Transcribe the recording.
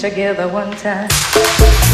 together one time.